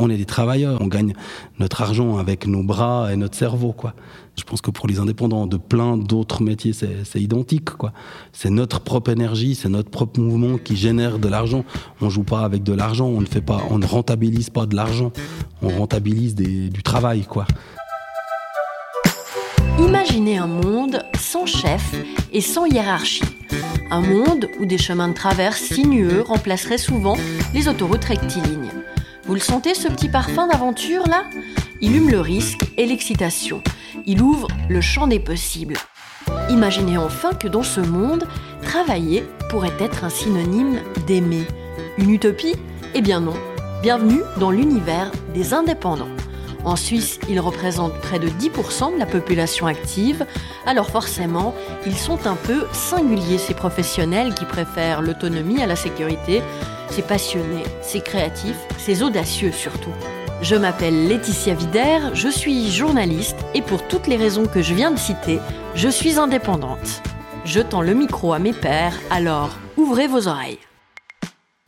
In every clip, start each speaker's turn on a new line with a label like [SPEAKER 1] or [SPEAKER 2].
[SPEAKER 1] on est des travailleurs, on gagne notre argent avec nos bras et notre cerveau, quoi. Je pense que pour les indépendants de plein d'autres métiers, c'est identique, quoi. C'est notre propre énergie, c'est notre propre mouvement qui génère de l'argent. On joue pas avec de l'argent, on ne fait pas, on ne rentabilise pas de l'argent, on rentabilise du travail, quoi.
[SPEAKER 2] Imaginez un monde sans chef et sans hiérarchie. Un monde où des chemins de traverse sinueux remplaceraient souvent les autoroutes rectilignes. Vous le sentez ce petit parfum d'aventure là? Il hume le risque et l'excitation. Il ouvre le champ des possibles. Imaginez enfin que dans ce monde, travailler pourrait être un synonyme d'aimer. Une utopie? Eh bien non. Bienvenue dans l'univers des indépendants. En Suisse, ils représentent près de 10% de la population active, alors forcément, ils sont un peu singuliers, ces professionnels qui préfèrent l'autonomie à la sécurité. C'est passionné, c'est créatif, c'est audacieux surtout. Je m'appelle Laetitia Vider, je suis journaliste et pour toutes les raisons que je viens de citer, je suis indépendante. Je tends le micro à mes pairs, alors ouvrez vos oreilles.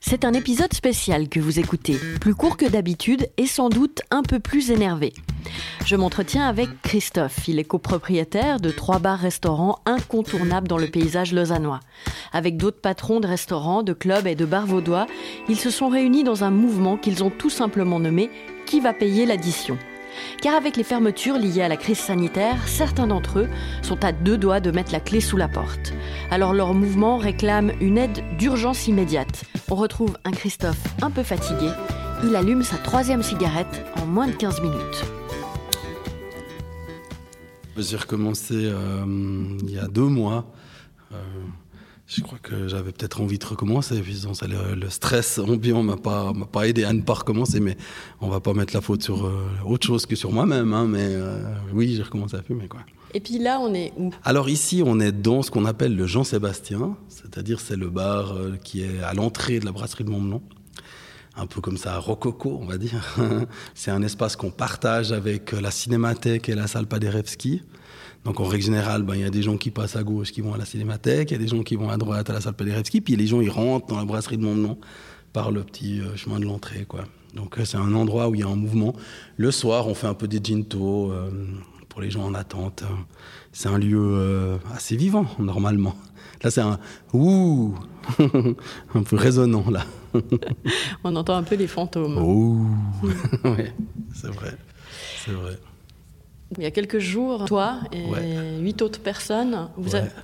[SPEAKER 2] C'est un épisode spécial que vous écoutez, plus court que d'habitude et sans doute un peu plus énervé. Je m'entretiens avec Christophe. Il est copropriétaire de trois bars-restaurants incontournables dans le paysage lausannois. Avec d'autres patrons de restaurants, de clubs et de bars vaudois, ils se sont réunis dans un mouvement qu'ils ont tout simplement nommé Qui va payer l'addition? Car avec les fermetures liées à la crise sanitaire, certains d'entre eux sont à deux doigts de mettre la clé sous la porte. Alors leur mouvement réclame une aide d'urgence immédiate. On retrouve un Christophe un peu fatigué. Il allume sa troisième cigarette en moins de 15 minutes.
[SPEAKER 1] J'ai recommencé euh, il y a deux mois. Euh, je crois que j'avais peut-être envie de recommencer. le, le stress ambiant m'a pas, m'a pas aidé à ne pas recommencer, mais on va pas mettre la faute sur euh, autre chose que sur moi-même. Hein, mais euh, oui, j'ai recommencé à fumer. Quoi.
[SPEAKER 2] Et puis là, on est où?
[SPEAKER 1] Alors ici, on est dans ce qu'on appelle le Jean-Sébastien, c'est-à-dire c'est le bar qui est à l'entrée de la brasserie de Montmelon. Un peu comme ça, rococo, on va dire. c'est un espace qu'on partage avec la cinémathèque et la salle Paderewski. Donc en règle générale, ben, il y a des gens qui passent à gauche qui vont à la cinémathèque, il y a des gens qui vont à droite à la salle Paderewski, puis les gens ils rentrent dans la brasserie de Montmelon par le petit euh, chemin de l'entrée. quoi. Donc euh, c'est un endroit où il y a un mouvement. Le soir, on fait un peu des ginto euh, pour les gens en attente. C'est un lieu assez vivant normalement. Là, c'est un ouh, un peu résonnant là.
[SPEAKER 2] on entend un peu les fantômes.
[SPEAKER 1] Ouh, oui, c'est vrai, c'est vrai.
[SPEAKER 2] Il y a quelques jours, toi et huit autres personnes,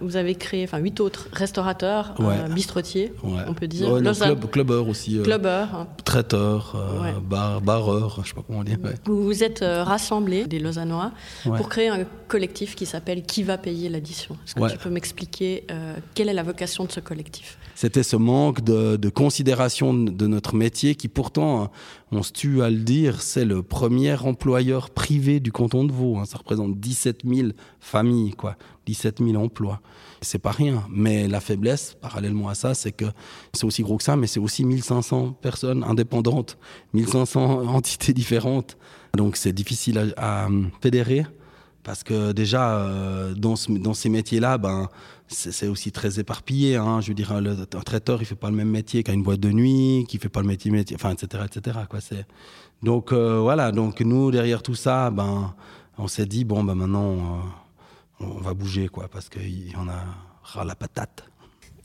[SPEAKER 2] vous, avez créé, enfin huit autres restaurateurs, euh, bistrotiers, on peut dire.
[SPEAKER 1] club, clubbers aussi.
[SPEAKER 2] Euh, clubbers.
[SPEAKER 1] traiteurs, euh, bar, barreurs, je sais pas comment dire.
[SPEAKER 2] Vous vous êtes rassemblés, des Lausannois, pour créer un collectif qui s'appelle Qui va payer l'addition? Est-ce que tu peux m'expliquer quelle est la vocation de ce collectif?
[SPEAKER 1] C'était ce manque de, de, considération de notre métier qui pourtant, on se tue à le dire, c'est le premier employeur privé du canton de Vaud. Hein. Ça représente 17 000 familles, quoi, 17 000 emplois. C'est pas rien. Mais la faiblesse, parallèlement à ça, c'est que c'est aussi gros que ça, mais c'est aussi 1500 personnes indépendantes, 1500 entités différentes. Donc c'est difficile à, fédérer parce que déjà euh, dans, ces métiers-là, ben c'est aussi très éparpillé. Hein. Je veux dire, un traiteur, il fait pas le même métier qu'à une boîte de nuit, qui fait pas le métier, métier enfin, etc., etc. Quoi. Donc euh, voilà. Donc nous, derrière tout ça, ben on s'est dit bon ben maintenant euh, on va bouger quoi parce qu'il y en a ras la patate.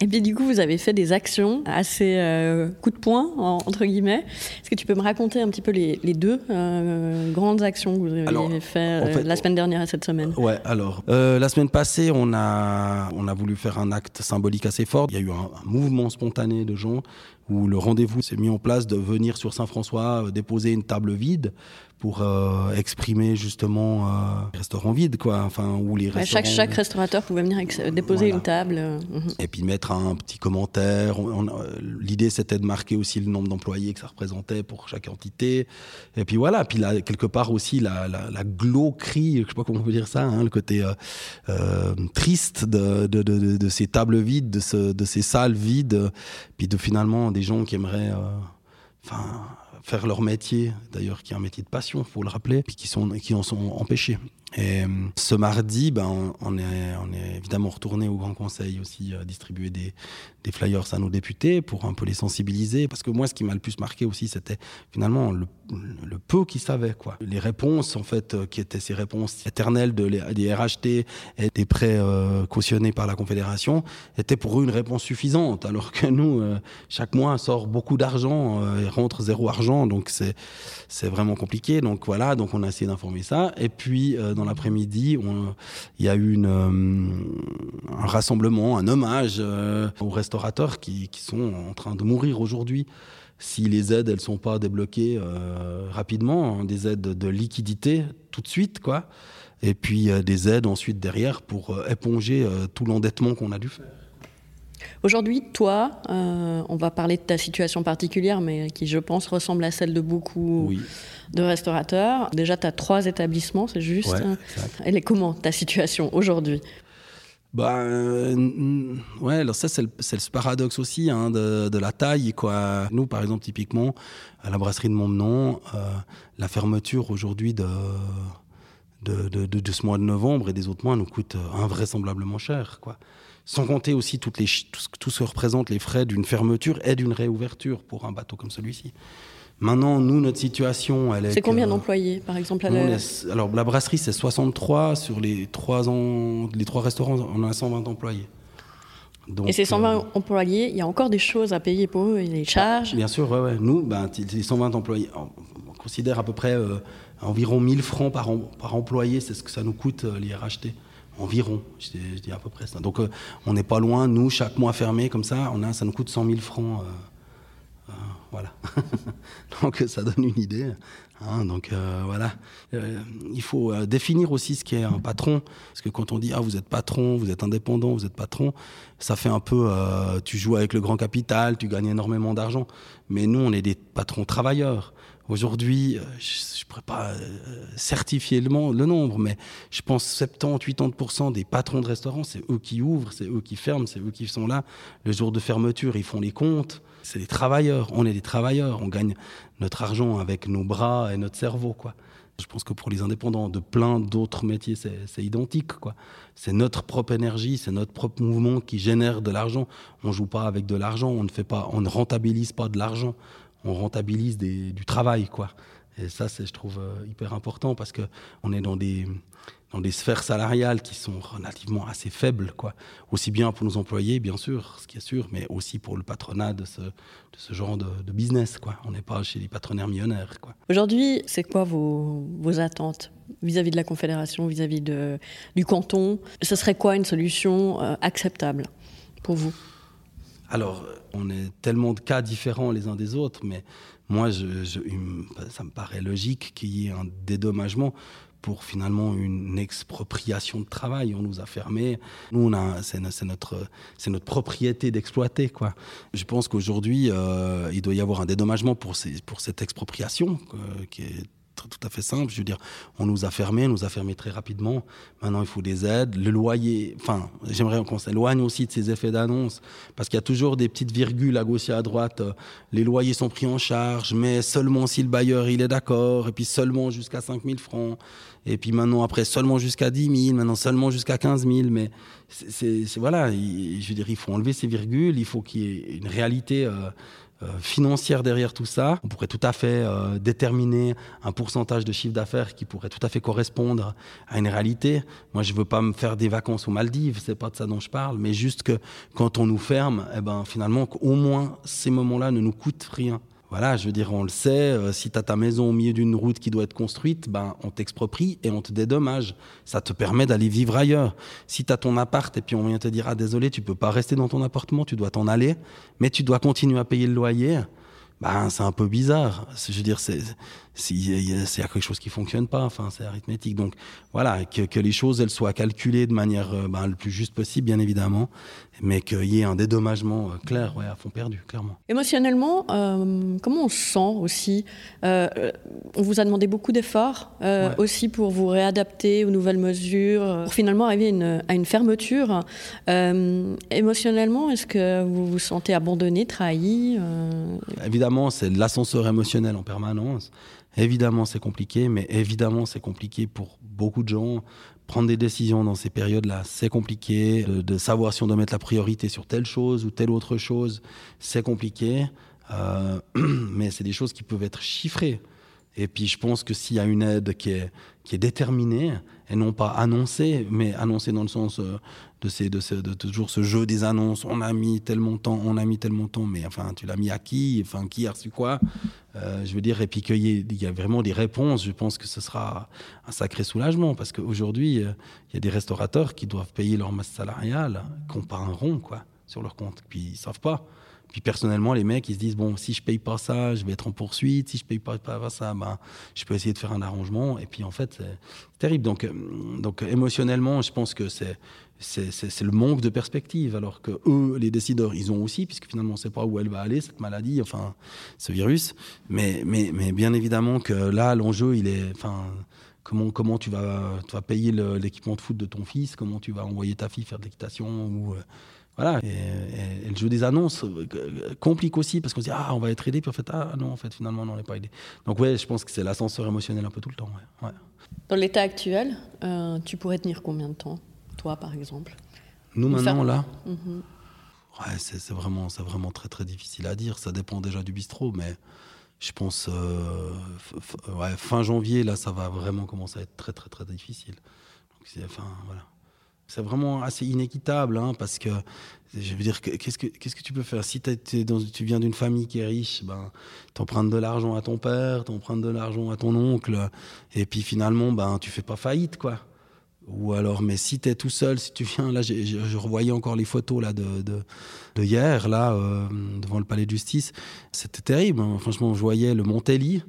[SPEAKER 2] Et puis du coup, vous avez fait des actions assez euh, coup de poing, entre guillemets. Est-ce que tu peux me raconter un petit peu les, deux euh, grandes actions que vous avez fait, la semaine dernière et cette semaine?
[SPEAKER 1] Ouais, alors, la semaine passée, on a, on a voulu faire un acte symbolique assez fort. Il y a eu un mouvement spontané de gens où le rendez-vous s'est mis en place de venir sur Saint-François déposer une table vide pour euh, exprimer justement euh, les restaurants vides, quoi. Enfin, où les
[SPEAKER 2] chaque, chaque restaurateur pouvait venir déposer une table. Euh,
[SPEAKER 1] mhm. Et puis mettre un petit commentaire. L'idée, c'était de marquer aussi le nombre d'employés que ça représentait pour chaque entité. Et puis voilà. Puis là, quelque part aussi, la, la, la glauquerie, je sais pas comment on peut dire ça, hein, le côté triste de, de, de, de, ces tables vides, de, ce, de ces salles vides, puis de finalement des gens qui aimeraient. Enfin faire leur métier, d'ailleurs qui est un métier de passion, faut le rappeler, puis qui, sont, qui en sont empêchés. Et ce mardi, ben, on, est, on est évidemment retourné au Grand Conseil aussi distribuer des, flyers à nos députés pour un peu les sensibiliser. Parce que moi, ce qui m'a le plus marqué aussi, c'était finalement le, peu qu'ils savaient. Quoi. Les réponses, en fait, qui étaient ces réponses éternelles de des RHT et des prêts cautionnés par la Confédération, étaient pour eux une réponse suffisante. Alors que nous, chaque mois, sort beaucoup d'argent et rentre zéro argent. Donc, c'est, vraiment compliqué. Donc, voilà, donc on a essayé d'informer ça. Et puis, l'après-midi, il y a eu euh, un rassemblement, un hommage euh, aux restaurateurs qui, sont en train de mourir aujourd'hui. Si les aides, elles sont pas débloquées euh, rapidement, hein, des aides de liquidité tout de suite, quoi. Et puis des aides ensuite derrière pour éponger tout l'endettement qu'on a dû faire.
[SPEAKER 2] Aujourd'hui, toi, euh, on va parler de ta situation particulière, mais qui, je pense, ressemble à celle de beaucoup de restaurateurs. Déjà, tu as trois établissements, c'est juste. Elle est comment ta situation aujourd'hui?
[SPEAKER 1] Bah, euh, ouais, alors ça, c'est le, paradoxe aussi hein, de, la taille. Quoi. Nous, par exemple, typiquement, à la brasserie de Montmenon, euh, la fermeture aujourd'hui de, de, de, ce mois de novembre et des autres mois nous coûte invraisemblablement cher. Quoi sans compter aussi toutes les, tout, ce, que représentent les frais d'une fermeture et d'une réouverture pour un bateau comme celui-ci. Maintenant, nous, notre situation, elle est.
[SPEAKER 2] C'est combien d'employés, par exemple à
[SPEAKER 1] Alors, la brasserie, c'est 63. Sur les trois, ans, les trois restaurants, on a 120 employés.
[SPEAKER 2] Donc, et ces 120 euh, employés, il y a encore des choses à payer pour eux, les charges?
[SPEAKER 1] Bien sûr, ouais, ouais. Nous, ben, les 120 employés, on considère à peu près euh, environ 1000 francs par, par employé, c'est ce que ça nous coûte, euh, les RHT. Environ, je dis, à peu près ça. Donc euh, on n'est pas loin, nous, chaque mois fermé comme ça, on a, ça nous coûte 100 000 francs. Euh, euh, voilà. donc ça donne une idée. Hein. donc voilà. il faut définir aussi ce qu'est un patron. Parce que quand on dit, ah, vous êtes patron, vous êtes indépendant, vous êtes patron, ça fait un peu, tu joues avec le grand capital, tu gagnes énormément d'argent. Mais nous, on est des patrons travailleurs. Aujourd'hui, euh, je ne pourrais pas euh, certifier le, nombre, mais je pense 70-80% des patrons de restaurants, c'est eux qui ouvrent, c'est eux qui ferment, c'est eux qui sont là. Le jour de fermeture, ils font les comptes. C'est des travailleurs. On est des travailleurs. On gagne notre argent avec nos bras et notre cerveau. Je pense que pour les indépendants de plein d'autres métiers, c'est identique. C'est notre propre énergie, c'est notre propre mouvement qui génère de l'argent. On joue pas avec de l'argent, on ne fait pas, on ne rentabilise pas de l'argent on rentabilise du travail, quoi. Et ça, c'est, je trouve, euh, hyper important parce qu'on est dans des, dans des sphères salariales qui sont relativement assez faibles, quoi. Aussi bien pour nos employés, bien sûr, ce qui est sûr, mais aussi pour le patronat de ce, de ce genre de, business, quoi. On n'est pas chez les patronaires millionnaires, quoi.
[SPEAKER 2] Aujourd'hui, c'est quoi vos, vos attentes vis-à-vis de la Confédération, vis-à-vis du canton? Ce serait quoi une solution euh, acceptable pour vous?
[SPEAKER 1] Alors, on est tellement de cas différents les uns des autres, mais moi, ça me paraît logique qu'il y ait un dédommagement pour finalement une expropriation de travail. On nous a fermés. Nous, c'est, notre, propriété d'exploiter. Je pense qu'aujourd'hui, euh, il doit y avoir un dédommagement pour, pour cette expropriation euh, qui est tout à fait simple. Je veux dire, on nous a fermés, on nous a fermés très rapidement. Maintenant, il faut des aides. Le loyer, enfin, j'aimerais qu'on s'éloigne aussi de ces effets d'annonce, parce qu'il y a toujours des petites virgules à gauche et à droite. Les loyers sont pris en charge, mais seulement si le bailleur il est d'accord, et puis seulement jusqu'à 5 000 francs. Et puis maintenant, après, seulement jusqu'à 10 000, maintenant seulement jusqu'à 15 000. Mais c'est, voilà, je veux dire, il faut enlever ces virgules, il faut qu'il y ait une réalité. Euh, euh, financière derrière tout ça. On pourrait tout à fait euh, déterminer un pourcentage de chiffre d'affaires qui pourrait tout à fait correspondre à une réalité. Moi, je veux pas me faire des vacances aux Maldives, c'est pas de ça dont je parle, mais juste que quand on nous ferme, eh ben finalement, au moins ces moments-là ne nous coûtent rien voilà, je veux dire, on le sait, euh, si tu as ta maison au milieu d'une route qui doit être construite, ben, on t'exproprie et on te dédommage. Ça te permet d'aller vivre ailleurs. Si tu as ton appart et puis on vient te dire, ah désolé, tu peux pas rester dans ton appartement, tu dois t'en aller, mais tu dois continuer à payer le loyer, ben, c'est un peu bizarre. Je veux dire, y, a quelque chose qui fonctionne pas. Enfin, c'est arithmétique. Donc voilà, que, que, les choses elles soient calculées de manière euh, ben, le plus juste possible, bien évidemment, mais qu'il y ait un dédommagement euh, clair, ouais, à fond perdu, clairement.
[SPEAKER 2] Émotionnellement, euh, comment on se sent aussi On vous a demandé beaucoup d'efforts aussi pour vous réadapter aux nouvelles mesures, pour finalement arriver une, à une fermeture. émotionnellement, est-ce que vous vous sentez abandonné, trahi
[SPEAKER 1] évidemment, c'est l'ascenseur émotionnel en permanence. Évidemment, c'est compliqué, mais évidemment, c'est compliqué pour beaucoup de gens. Prendre des décisions dans ces périodes-là, c'est compliqué. De, savoir si on doit mettre la priorité sur telle chose ou telle autre chose, c'est compliqué. Euh, mais c'est des choses qui peuvent être chiffrées. Et puis je pense que s'il y a une aide qui est, qui est déterminée, et non pas annoncée, mais annoncée dans le sens euh, de, ces, de, toujours ce jeu des annonces, on a mis tel montant, on a mis tel montant, mais enfin tu l'as mis à qui, enfin qui a reçu quoi, euh, je veux dire, et puis qu'il y, y, a vraiment des réponses, je pense que ce sera un sacré soulagement, parce qu'aujourd'hui, euh, il y a des restaurateurs qui doivent payer leur masse salariale, qu'on part un rond, quoi, sur leur compte, puis ils savent pas. Puis personnellement, les mecs, ils se disent bon, si je paye pas ça, je vais être en poursuite. Si je paye pas, pas ça, ben, je peux essayer de faire un arrangement. Et puis en fait, c'est terrible. Donc, euh, donc émotionnellement, je pense que c'est c'est le manque de perspective, alors que eux, les décideurs, ils ont aussi, puisque finalement, on ne sait pas où elle va aller, cette maladie, enfin, ce virus. Mais, mais, mais bien évidemment que là, l'enjeu, il est, enfin, comment, comment tu vas, tu vas payer l'équipement de foot de ton fils, comment tu vas envoyer ta fille faire de l'équitation euh, voilà. Et, le jeu des annonces euh, complique aussi parce qu'on se dit ah on va être aidé puis en fait ah non en fait finalement on n'est pas aidé. Donc ouais je pense que c'est l'ascenseur émotionnel un peu tout le temps. Ouais.
[SPEAKER 2] Dans l'état actuel, euh, tu pourrais tenir combien de temps, toi par exemple?
[SPEAKER 1] Nous maintenant là. Mhm. Ouais, c'est vraiment, vraiment très très difficile à dire. Ça dépend déjà du bistrot, mais je pense euh, ouais, fin janvier là, ça va vraiment commencer à être très très très difficile. Donc, enfin voilà c'est vraiment assez inéquitable, hein, parce que je veux dire, qu'est-ce que qu'est-ce que tu peux faire? Si tu viens d'une famille qui est riche, ben t'empruntes de l'argent à ton père, t'empruntes de l'argent à ton oncle, et puis finalement, ben tu fais pas faillite, quoi. Ou alors, mais si tu es tout seul, si tu viens, là, je revoyais encore les photos là de, de, hier, là, euh, devant le palais de justice, c'était terrible. Hein. Franchement, je voyais le Montelli.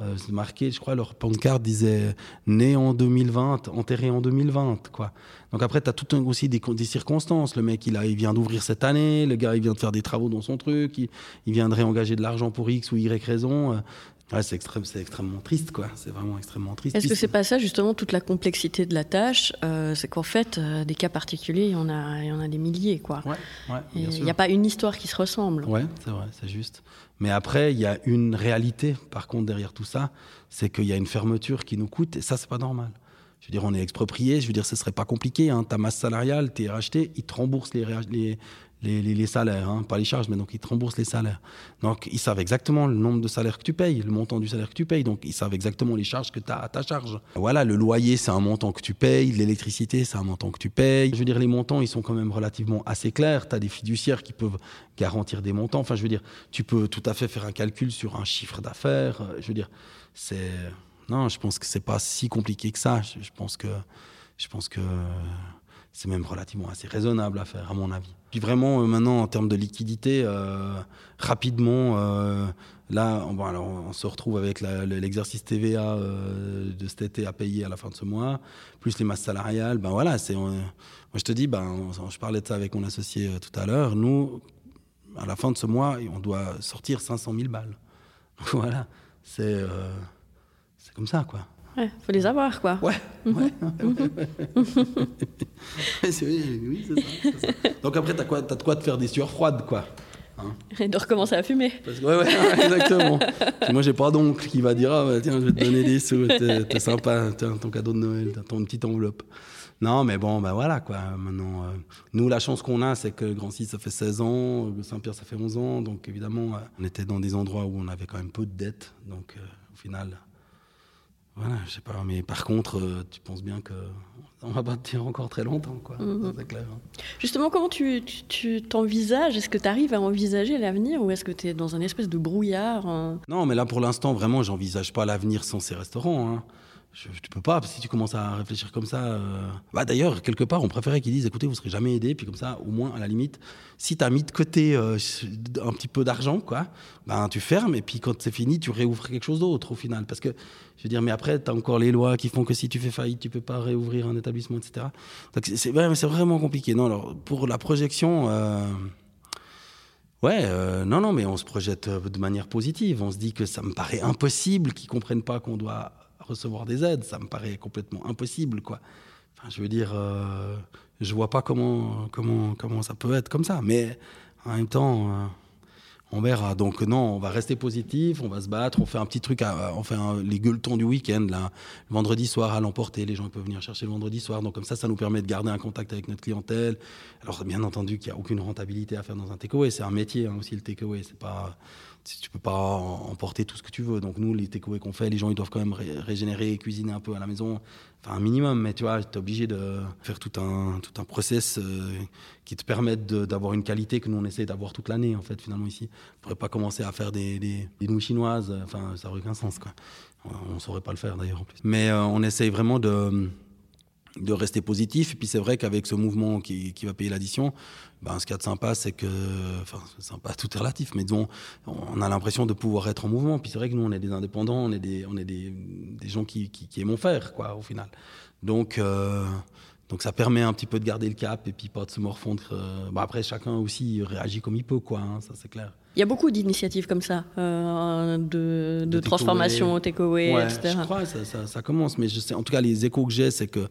[SPEAKER 1] Euh, c'est marqué, je crois, leur pancarte disait né en 2020, enterré en 2020, quoi. Donc après, tu as tout un, aussi des, des, circonstances. Le mec, il, a, il vient d'ouvrir cette année, le gars, il vient de faire des travaux dans son truc, il, il viendrait engager de l'argent pour X ou Y raison. Euh, Ouais, c'est extrême, c'est extrêmement triste, quoi. C'est vraiment extrêmement triste.
[SPEAKER 2] Est-ce que c'est pas ça justement toute la complexité de la tâche? Euh, C'est qu'en fait, euh, des cas particuliers, il y en a, il y en a des milliers, quoi.
[SPEAKER 1] Ouais,
[SPEAKER 2] il n'y a pas une histoire qui se ressemble.
[SPEAKER 1] Ouais, c'est vrai, c'est juste. Mais après, il y a une réalité, par contre, derrière tout ça, c'est qu'il y a une fermeture qui nous coûte, et ça, c'est pas normal. Je veux dire, on est exproprié, je veux dire, ce serait pas compliqué. Hein. Ta masse salariale, tu es racheté, ils te remboursent les, les, les, salaires, hein, pas les charges, mais donc ils te remboursent les salaires. Donc ils savent exactement le nombre de salaires que tu payes, le montant du salaire que tu payes, donc ils savent exactement les charges que tu as à ta charge. Voilà, le loyer, c'est un montant que tu payes, l'électricité, c'est un montant que tu payes. Je veux dire, les montants, ils sont quand même relativement assez clairs. Tu as des fiduciaires qui peuvent garantir des montants. Enfin, je veux dire, tu peux tout à fait faire un calcul sur un chiffre d'affaires. Je veux dire, c'est. Non, je pense que c'est pas si compliqué que ça. Je, pense que. Je pense que c'est même relativement assez raisonnable à faire, à mon avis. Puis vraiment, euh, maintenant, en termes de liquidité, euh, rapidement, euh, là, on, alors, on, se retrouve avec l'exercice TVA de cet été à payer à la fin de ce mois, plus les masses salariales. Ben voilà, c'est, moi je te dis, ben, je parlais de ça avec mon associé tout à l'heure. Nous, à la fin de ce mois, on doit sortir 500 000 balles. voilà, c'est comme ça, quoi.
[SPEAKER 2] Ouais, faut les avoir, quoi.
[SPEAKER 1] Ouais, ouais. oui, c'est ça, Donc après, t'as quoi, as de quoi te faire des sueurs froides, quoi.
[SPEAKER 2] Hein? Et de recommencer à fumer.
[SPEAKER 1] Parce ouais, ouais, exactement. moi, j'ai pas d'oncle qui va dire, ah, bah, tiens, je vais te donner des sous, t'es sympa, tiens, ton cadeau de Noël, t'as ton petite enveloppe. Non, mais bon, ben voilà, quoi. Maintenant, euh, nous, la chance qu'on a, c'est que Grand 6, ça fait 16 ans, Saint-Pierre, ça fait 11 ans. Donc, évidemment, euh, on était dans des endroits où on avait quand même peu de dettes. Donc, euh, au final, voilà, je sais pas, mais par contre, euh, tu penses bien que on va pas te tenir encore très longtemps, quoi. Mhm. C'est clair. Hein.
[SPEAKER 2] Justement, comment tu t'envisages? Est-ce que tu arrives à envisager l'avenir ou est-ce que tu es dans un espèce de brouillard hein?
[SPEAKER 1] Non, mais là, pour l'instant, vraiment, j'envisage pas l'avenir sans ces restaurants. Hein je, tu peux pas, si tu commences à réfléchir comme ça. Euh, bah, D'ailleurs, quelque part, on préférait qu'ils disent écoutez, vous serez jamais aidé, puis comme ça, au moins, à la limite, si tu as mis de côté euh, un petit peu d'argent, quoi, ben, tu fermes, et puis quand c'est fini, tu réouvres quelque chose d'autre au final. Parce que, je veux dire, mais après, tu as encore les lois qui font que si tu fais faillite, tu peux pas réouvrir un établissement, etc. C'est vraiment compliqué. Non, alors, pour la projection. Euh, ouais, non, non, mais on se projette de manière positive. On se dit que ça me paraît impossible qu'ils comprennent pas qu'on doit recevoir des aides. Ça me paraît complètement impossible, quoi. Enfin, je veux dire, euh, je vois pas comment, comment, comment ça peut être comme ça. Mais en même temps, euh, on verra. Donc non, on va rester positif, on va se battre, on fait un petit truc, à, on fait les gueuletons du week-end, le vendredi soir à l'emporter, les gens peuvent venir chercher le vendredi soir. Donc comme ça, ça nous permet de garder un contact avec notre clientèle. Alors bien entendu qu'il n'y a aucune rentabilité à faire dans un takeaway, c'est un métier hein, aussi le takeaway, c'est pas tu peux pas emporter tout ce que tu veux. Donc nous, les takeaway qu'on fait, les gens ils doivent quand même régénérer, cuisiner un peu à la maison, enfin un minimum. Mais tu vois, es obligé de faire tout un tout un process euh, qui te permette d'avoir une qualité que nous on essaie d'avoir toute l'année en fait finalement ici. On pourrait pas commencer à faire des, nouilles chinoises. Enfin, ça aurait aucun sens quoi. On, ne saurait pas le faire d'ailleurs en plus. Mais euh, on essaye vraiment de de rester positif. Et puis c'est vrai qu'avec ce mouvement qui, qui va payer l'addition, ben, ce qu'il y a de sympa, c'est que, enfin, sympa, tout est relatif, mais disons, on a l'impression de pouvoir être en mouvement. Puis c'est vrai que nous, on est des indépendants, on est des, on est des, des gens qui, qui, faire, quoi, au final. Donc, euh, donc ça permet un petit peu de garder le cap et puis pas de se morfondre. Euh, bah après, chacun aussi réagit comme il peut, quoi, hein, ça c'est clair.
[SPEAKER 2] Il y a beaucoup d'initiatives comme ça, euh, de, de, transformation au takeaway,
[SPEAKER 1] ouais,
[SPEAKER 2] etc.
[SPEAKER 1] Je crois, ça, ça, ça, commence, mais je sais, en tout cas, les échos que j'ai, c'est que,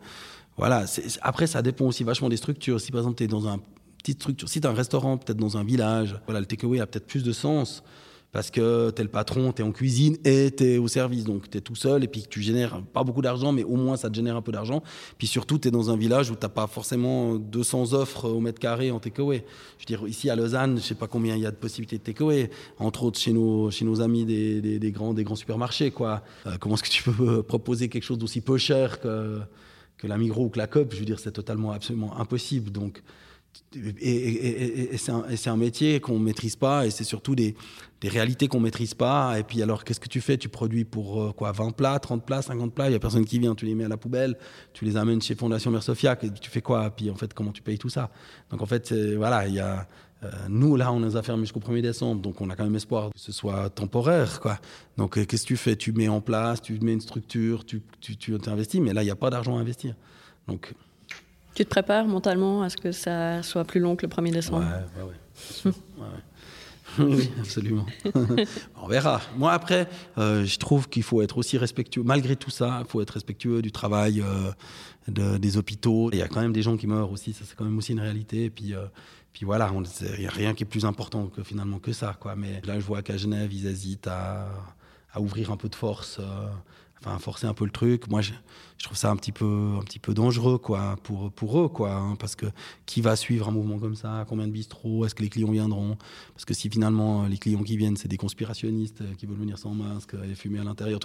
[SPEAKER 1] voilà, après, ça dépend aussi vachement des structures. Si par exemple, tu es dans une petite structure, si tu as un restaurant, peut-être dans un village, voilà, le takeaway a peut-être plus de sens parce que tu es le patron, tu es en cuisine et tu es au service. Donc tu es tout seul et puis tu génères pas beaucoup d'argent, mais au moins ça te génère un peu d'argent. Puis surtout, tu es dans un village où tu pas forcément 200 offres au mètre carré en takeaway. Je veux dire, ici à Lausanne, je sais pas combien il y a de possibilités de takeaway, entre autres chez nos, chez nos amis des, des, grands, des grands supermarchés. Quoi. Euh, comment est-ce que tu peux proposer quelque chose d'aussi peu cher que, que la Migros ou que la COP Je veux dire, c'est totalement, absolument impossible. Donc, et, c'est un, métier qu'on maîtrise pas et c'est surtout des, réalités qu'on maîtrise pas. Et puis alors, qu'est-ce que tu fais? Tu produis pour euh, quoi 20 plats, 30 plats, 50 plats? Il y a personne qui vient, tu les mets à la poubelle, tu les amènes chez Fondation Mère Sophia, tu fais quoi? Puis en fait, comment tu payes tout ça? Donc en fait, voilà, il y a... Euh, nous, là, on a fermés jusqu'au 1er décembre, donc on a quand même espoir que ce soit temporaire. Quoi. Donc, euh, qu'est-ce que tu fais? Tu mets en place, tu mets une structure, tu, tu, tu investis, mais là, il n'y a pas d'argent à investir. Donc,
[SPEAKER 2] tu te prépares mentalement à ce que ça soit plus long que le 1er décembre?
[SPEAKER 1] Ouais, ouais, ouais. oui, absolument. On verra. Moi, après, euh, je trouve qu'il faut être aussi respectueux. Malgré tout ça, il faut être respectueux du travail euh, des hôpitaux. Il y a quand même des gens qui meurent aussi. Ça, c'est quand même aussi une réalité. Et puis, euh, puis voilà, il n'y a rien qui est plus important que finalement que ça. Quoi. Mais là, je vois qu'à Genève, ils hésitent à, à ouvrir un peu de force enfin forcer un peu le truc. Moi, je, je, trouve ça un petit peu, un petit peu dangereux, quoi, pour, pour eux, quoi, hein, parce que qui va suivre un mouvement comme ça? Combien de bistrots? Est-ce que les clients viendront? Parce que si finalement les clients qui viennent, c'est des conspirationnistes qui veulent venir sans masque et fumer à l'intérieur,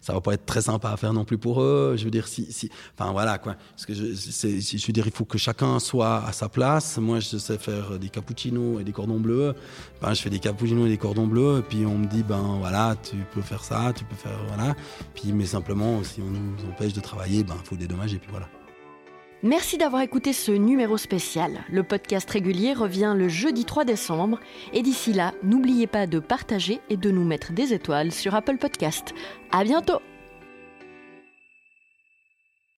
[SPEAKER 1] ça va pas être très sympa à faire non plus pour eux. Je veux dire, si, si enfin voilà, quoi. Parce que je, je veux dire, il faut que chacun soit à sa place. Moi, je sais faire des cappuccinos et des cordons bleus. Ben, je fais des cappuccinos et des cordons bleus, et puis on me dit, ben voilà, tu peux faire ça, tu peux faire voilà. Puis mais simplement, si on nous empêche de travailler, il ben, faut voilà.
[SPEAKER 2] Merci d'avoir écouté ce numéro spécial. Le podcast régulier revient le jeudi 3 décembre. Et d'ici là, n'oubliez pas de partager et de nous mettre des étoiles sur Apple Podcast. À bientôt!